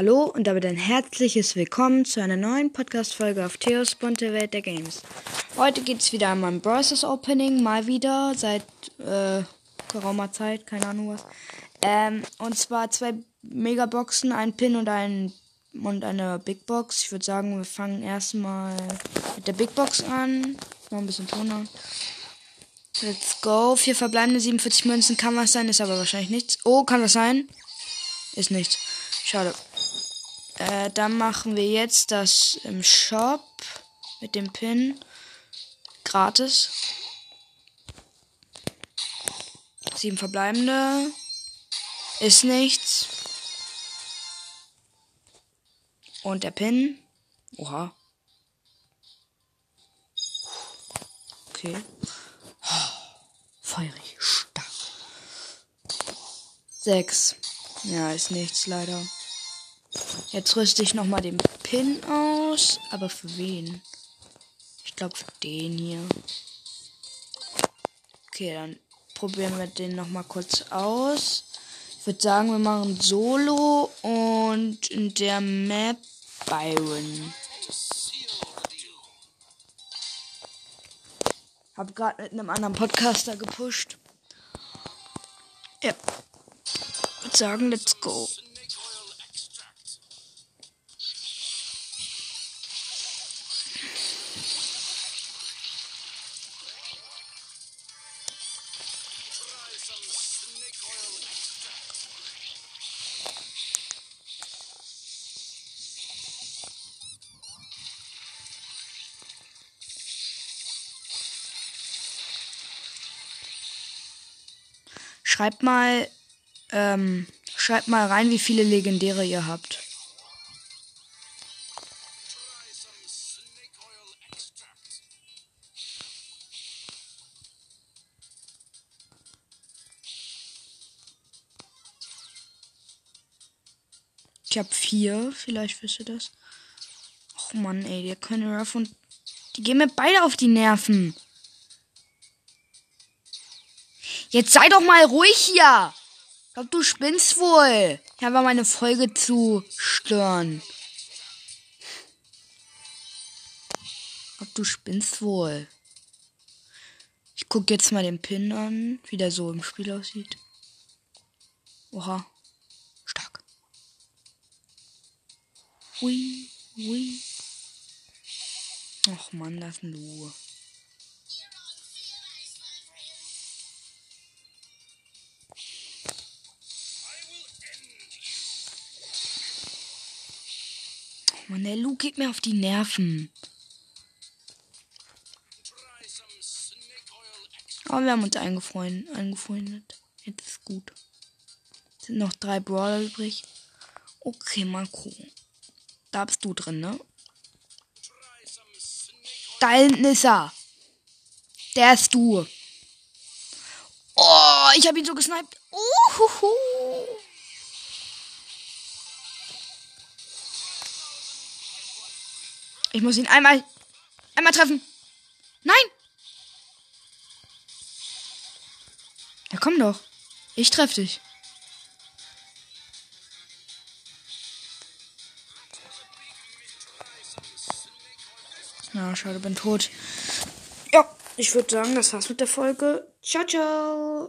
Hallo und damit ein herzliches Willkommen zu einer neuen Podcast-Folge auf Theos bunte Welt der Games. Heute geht es wieder um mein Bros. Opening, mal wieder, seit äh, geraumer Zeit, keine Ahnung was. Ähm, und zwar zwei Megaboxen, ein Pin und ein und eine Big Box. Ich würde sagen, wir fangen erstmal mit der Big Box an. Noch ein bisschen Ton an. Let's go. Vier verbleibende 47 Münzen kann was sein, ist aber wahrscheinlich nichts. Oh, kann das sein? Ist nichts. Schade. Äh, dann machen wir jetzt das im Shop mit dem Pin. Gratis. Sieben verbleibende. Ist nichts. Und der Pin. Oha. Okay. Feurig. Stark. Sechs. Ja, ist nichts leider. Jetzt rüste ich nochmal den Pin aus. Aber für wen? Ich glaube für den hier. Okay, dann probieren wir den nochmal kurz aus. Ich würde sagen, wir machen Solo und in der Map Byron. Hab gerade mit einem anderen Podcaster gepusht. Ja. Würde sagen, let's go. Schreibt mal, ähm, schreibt mal rein, wie viele Legendäre ihr habt. Ich hab vier, vielleicht wisst ihr das. Och Mann, ey, der können Ruff und. Die gehen mir beide auf die Nerven. Jetzt sei doch mal ruhig hier. Ich glaub, du spinnst wohl. Ich habe meine Folge zu stören. Ich glaub, du spinnst wohl. Ich guck jetzt mal den Pin an, wie der so im Spiel aussieht. Oha. Stark. Hui, hui. Ach man, das ist ein Lu. Mann, der Lu geht mir auf die Nerven. Aber wir haben uns eingefreundet. eingefreundet. Jetzt ist gut. Sind noch drei Brawler übrig. Okay, gucken. Da bist du drin, ne? Da hinten er. Der ist du. Oh, ich habe ihn so gesniped. Uhuhu. Ich muss ihn einmal, einmal treffen. Nein! Ja, komm doch. Ich treffe dich. Na, schade, bin tot. Ja, ich würde sagen, das war's mit der Folge. Ciao, ciao.